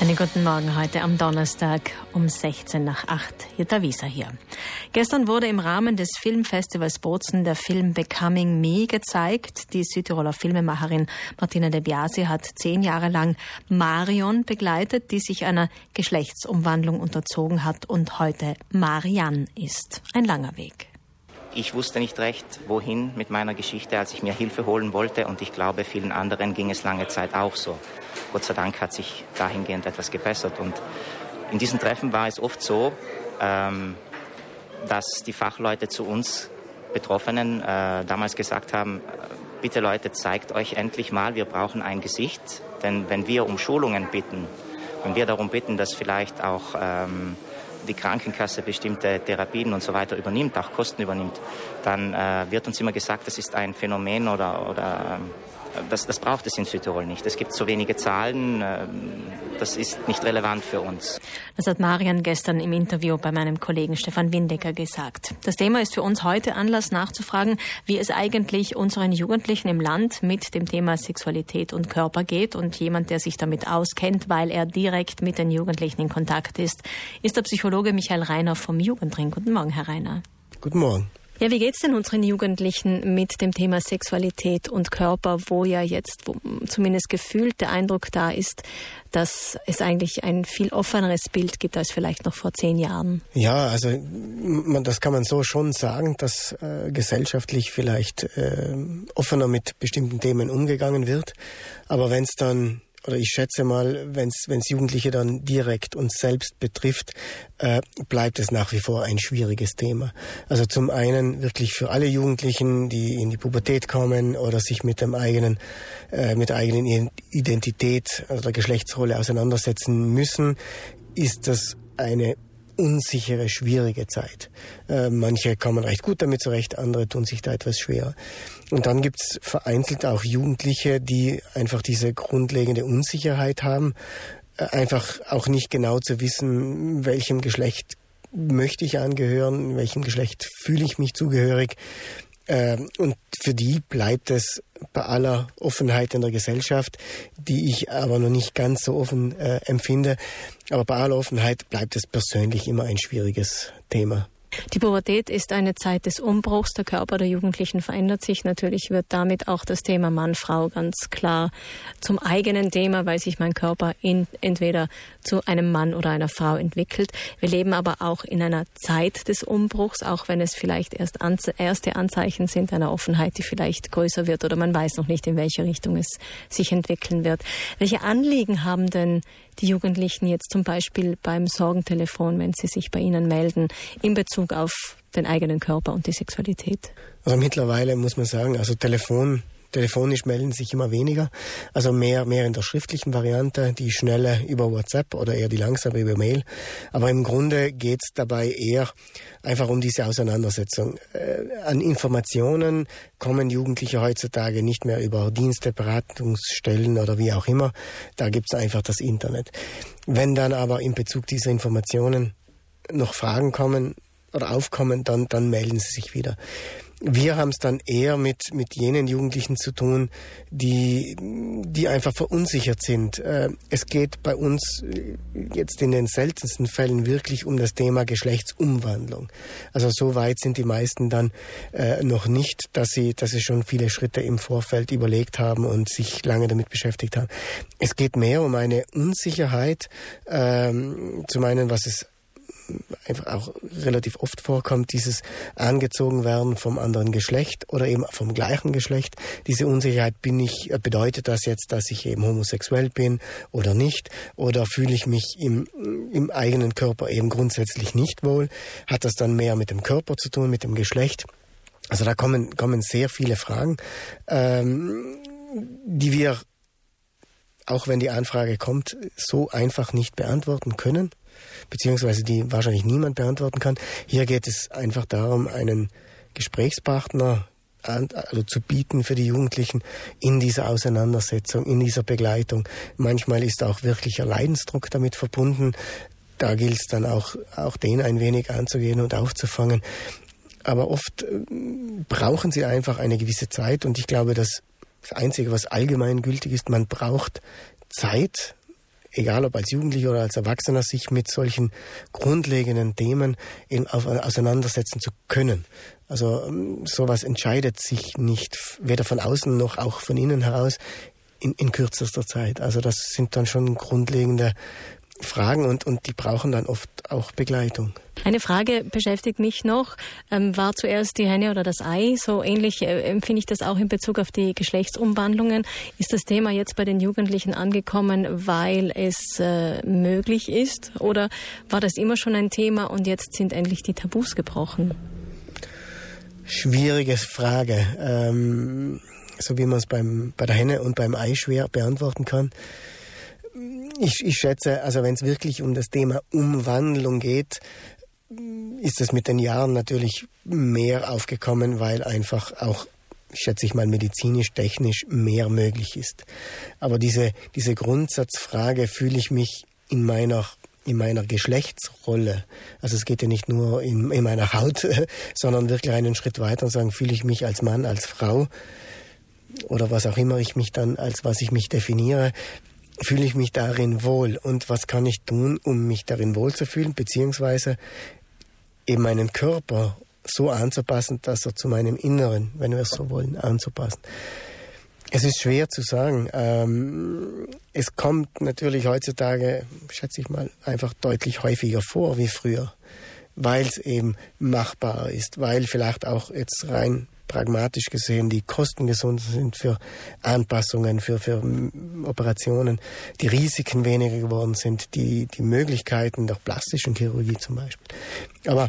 Einen guten Morgen heute am Donnerstag um 16 nach 8. Jutta Wieser hier. Gestern wurde im Rahmen des Filmfestivals Bozen der Film Becoming Me gezeigt. Die Südtiroler Filmemacherin Martina de Biasi hat zehn Jahre lang Marion begleitet, die sich einer Geschlechtsumwandlung unterzogen hat und heute Marianne ist. Ein langer Weg. Ich wusste nicht recht, wohin mit meiner Geschichte, als ich mir Hilfe holen wollte. Und ich glaube, vielen anderen ging es lange Zeit auch so. Gott sei Dank hat sich dahingehend etwas gebessert. Und in diesen Treffen war es oft so, ähm, dass die Fachleute zu uns Betroffenen äh, damals gesagt haben, bitte Leute, zeigt euch endlich mal, wir brauchen ein Gesicht. Denn wenn wir um Schulungen bitten, wenn wir darum bitten, dass vielleicht auch ähm, die Krankenkasse bestimmte Therapien und so weiter übernimmt, auch Kosten übernimmt, dann äh, wird uns immer gesagt, das ist ein Phänomen oder, oder ähm, das, das braucht es in Südtirol nicht. Es gibt so wenige Zahlen, ähm, das ist nicht relevant für uns. Das hat Marian gestern im Interview bei meinem Kollegen Stefan Windecker gesagt. Das Thema ist für uns heute Anlass nachzufragen, wie es eigentlich unseren Jugendlichen im Land mit dem Thema Sexualität und Körper geht. Und jemand, der sich damit auskennt, weil er direkt mit den Jugendlichen in Kontakt ist, ist der Psychologe Michael Reiner vom Jugendring. Guten Morgen, Herr Reiner. Guten Morgen. Ja, wie geht's denn unseren Jugendlichen mit dem Thema Sexualität und Körper, wo ja jetzt wo zumindest gefühlt der Eindruck da ist, dass es eigentlich ein viel offeneres Bild gibt als vielleicht noch vor zehn Jahren? Ja, also man, das kann man so schon sagen, dass äh, gesellschaftlich vielleicht äh, offener mit bestimmten Themen umgegangen wird. Aber wenn es dann oder ich schätze mal, wenn es Jugendliche dann direkt uns selbst betrifft, äh, bleibt es nach wie vor ein schwieriges Thema. Also zum einen wirklich für alle Jugendlichen, die in die Pubertät kommen oder sich mit dem eigenen, äh, mit der eigenen Identität, also der Geschlechtsrolle auseinandersetzen müssen, ist das eine unsichere, schwierige Zeit. Äh, manche kommen recht gut damit zurecht, andere tun sich da etwas schwerer. Und dann gibt's vereinzelt auch Jugendliche, die einfach diese grundlegende Unsicherheit haben, äh, einfach auch nicht genau zu wissen, welchem Geschlecht möchte ich angehören, welchem Geschlecht fühle ich mich zugehörig. Ähm, und für die bleibt es bei aller Offenheit in der Gesellschaft, die ich aber noch nicht ganz so offen äh, empfinde, aber bei aller Offenheit bleibt es persönlich immer ein schwieriges Thema. Die Pubertät ist eine Zeit des Umbruchs. Der Körper der Jugendlichen verändert sich. Natürlich wird damit auch das Thema Mann-Frau ganz klar zum eigenen Thema, weil sich mein Körper in, entweder zu einem Mann oder einer Frau entwickelt. Wir leben aber auch in einer Zeit des Umbruchs, auch wenn es vielleicht erst anze erste Anzeichen sind einer Offenheit, die vielleicht größer wird oder man weiß noch nicht, in welche Richtung es sich entwickeln wird. Welche Anliegen haben denn die Jugendlichen jetzt zum Beispiel beim Sorgentelefon, wenn sie sich bei Ihnen melden, in Bezug auf den eigenen Körper und die Sexualität? Also mittlerweile muss man sagen, also Telefon Telefonisch melden sich immer weniger, also mehr, mehr in der schriftlichen Variante, die schnelle über WhatsApp oder eher die langsame über Mail. Aber im Grunde geht es dabei eher einfach um diese Auseinandersetzung. Äh, an Informationen kommen Jugendliche heutzutage nicht mehr über Dienste, Beratungsstellen oder wie auch immer. Da gibt es einfach das Internet. Wenn dann aber in Bezug dieser Informationen noch Fragen kommen oder aufkommen, dann, dann melden sie sich wieder. Wir haben es dann eher mit, mit jenen Jugendlichen zu tun, die, die einfach verunsichert sind. Äh, es geht bei uns äh, jetzt in den seltensten Fällen wirklich um das Thema Geschlechtsumwandlung. Also so weit sind die meisten dann äh, noch nicht, dass sie, dass sie schon viele Schritte im Vorfeld überlegt haben und sich lange damit beschäftigt haben. Es geht mehr um eine Unsicherheit, ähm, zum einen, was es einfach auch relativ oft vorkommt, dieses angezogen werden vom anderen Geschlecht oder eben vom gleichen Geschlecht. Diese Unsicherheit bin ich, bedeutet das jetzt, dass ich eben homosexuell bin oder nicht? Oder fühle ich mich im, im eigenen Körper eben grundsätzlich nicht wohl? Hat das dann mehr mit dem Körper zu tun, mit dem Geschlecht? Also da kommen, kommen sehr viele Fragen, ähm, die wir auch wenn die Anfrage kommt, so einfach nicht beantworten können beziehungsweise die wahrscheinlich niemand beantworten kann. Hier geht es einfach darum, einen Gesprächspartner also zu bieten für die Jugendlichen in dieser Auseinandersetzung, in dieser Begleitung. Manchmal ist auch wirklicher Leidensdruck damit verbunden. Da gilt es dann auch, auch den ein wenig anzugehen und aufzufangen. Aber oft äh, brauchen sie einfach eine gewisse Zeit und ich glaube, dass das Einzige, was allgemein gültig ist, man braucht Zeit, egal ob als Jugendlicher oder als Erwachsener, sich mit solchen grundlegenden Themen eben auf, auseinandersetzen zu können. Also ähm, sowas entscheidet sich nicht, weder von außen noch auch von innen heraus in, in kürzester Zeit. Also das sind dann schon grundlegende Fragen und, und die brauchen dann oft auch Begleitung. Eine Frage beschäftigt mich noch. Ähm, war zuerst die Henne oder das Ei? So ähnlich äh, empfinde ich das auch in Bezug auf die Geschlechtsumwandlungen. Ist das Thema jetzt bei den Jugendlichen angekommen, weil es äh, möglich ist? Oder war das immer schon ein Thema und jetzt sind endlich die Tabus gebrochen? Schwierige Frage. Ähm, so wie man es beim, bei der Henne und beim Ei schwer beantworten kann. Ich, ich schätze, also wenn es wirklich um das Thema Umwandlung geht, ist es mit den Jahren natürlich mehr aufgekommen, weil einfach auch, schätze ich mal, medizinisch, technisch mehr möglich ist. Aber diese, diese Grundsatzfrage fühle ich mich in meiner in meiner Geschlechtsrolle. Also es geht ja nicht nur in, in meiner Haut, sondern wirklich einen Schritt weiter und sagen, fühle ich mich als Mann, als Frau oder was auch immer ich mich dann als was ich mich definiere, fühle ich mich darin wohl und was kann ich tun, um mich darin wohlzufühlen, beziehungsweise eben meinen Körper so anzupassen, dass er zu meinem Inneren, wenn wir es so wollen, anzupassen. Es ist schwer zu sagen. Ähm, es kommt natürlich heutzutage, schätze ich mal, einfach deutlich häufiger vor wie früher, weil es eben machbar ist, weil vielleicht auch jetzt rein pragmatisch gesehen die Kosten gesund sind für Anpassungen, für, für Operationen, die Risiken weniger geworden sind, die, die Möglichkeiten der plastischen Chirurgie zum Beispiel. Aber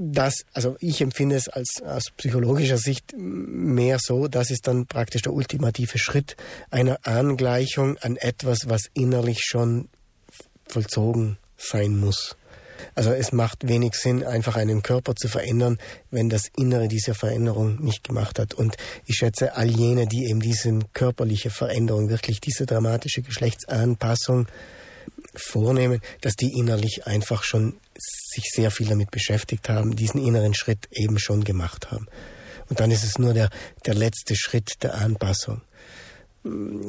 das, also ich empfinde es als aus psychologischer Sicht mehr so, das ist dann praktisch der ultimative Schritt einer Angleichung an etwas, was innerlich schon vollzogen sein muss. Also es macht wenig Sinn, einfach einen Körper zu verändern, wenn das Innere diese Veränderung nicht gemacht hat. Und ich schätze, all jene, die eben diese körperliche Veränderung, wirklich diese dramatische Geschlechtsanpassung vornehmen, dass die innerlich einfach schon sich sehr viel damit beschäftigt haben, diesen inneren Schritt eben schon gemacht haben. Und dann ist es nur der, der letzte Schritt der Anpassung.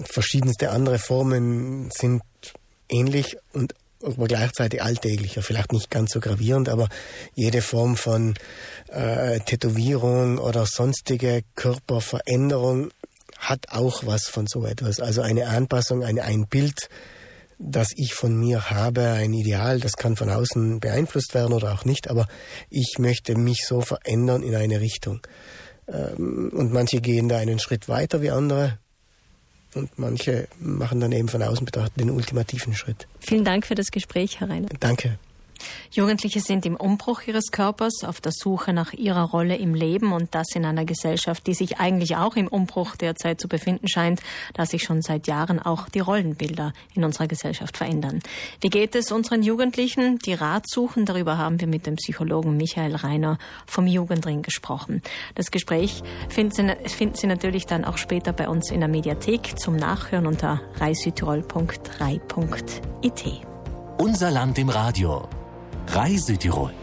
Verschiedenste andere Formen sind ähnlich und aber gleichzeitig alltäglicher, vielleicht nicht ganz so gravierend, aber jede Form von äh, Tätowierung oder sonstige Körperveränderung hat auch was von so etwas. Also eine Anpassung, ein, ein Bild, das ich von mir habe, ein Ideal, das kann von außen beeinflusst werden oder auch nicht, aber ich möchte mich so verändern in eine Richtung. Ähm, und manche gehen da einen Schritt weiter wie andere. Und manche machen dann eben von außen betrachtet den ultimativen Schritt. Vielen Dank für das Gespräch, Herr Reiner. Danke. Jugendliche sind im Umbruch ihres Körpers, auf der Suche nach ihrer Rolle im Leben und das in einer Gesellschaft, die sich eigentlich auch im Umbruch derzeit zu befinden scheint, da sich schon seit Jahren auch die Rollenbilder in unserer Gesellschaft verändern. Wie geht es unseren Jugendlichen, die Rat suchen? Darüber haben wir mit dem Psychologen Michael Reiner vom Jugendring gesprochen. Das Gespräch finden Sie, finden Sie natürlich dann auch später bei uns in der Mediathek zum Nachhören unter reisüdtirol.rei.it. Unser Land im Radio. Reise Tirol.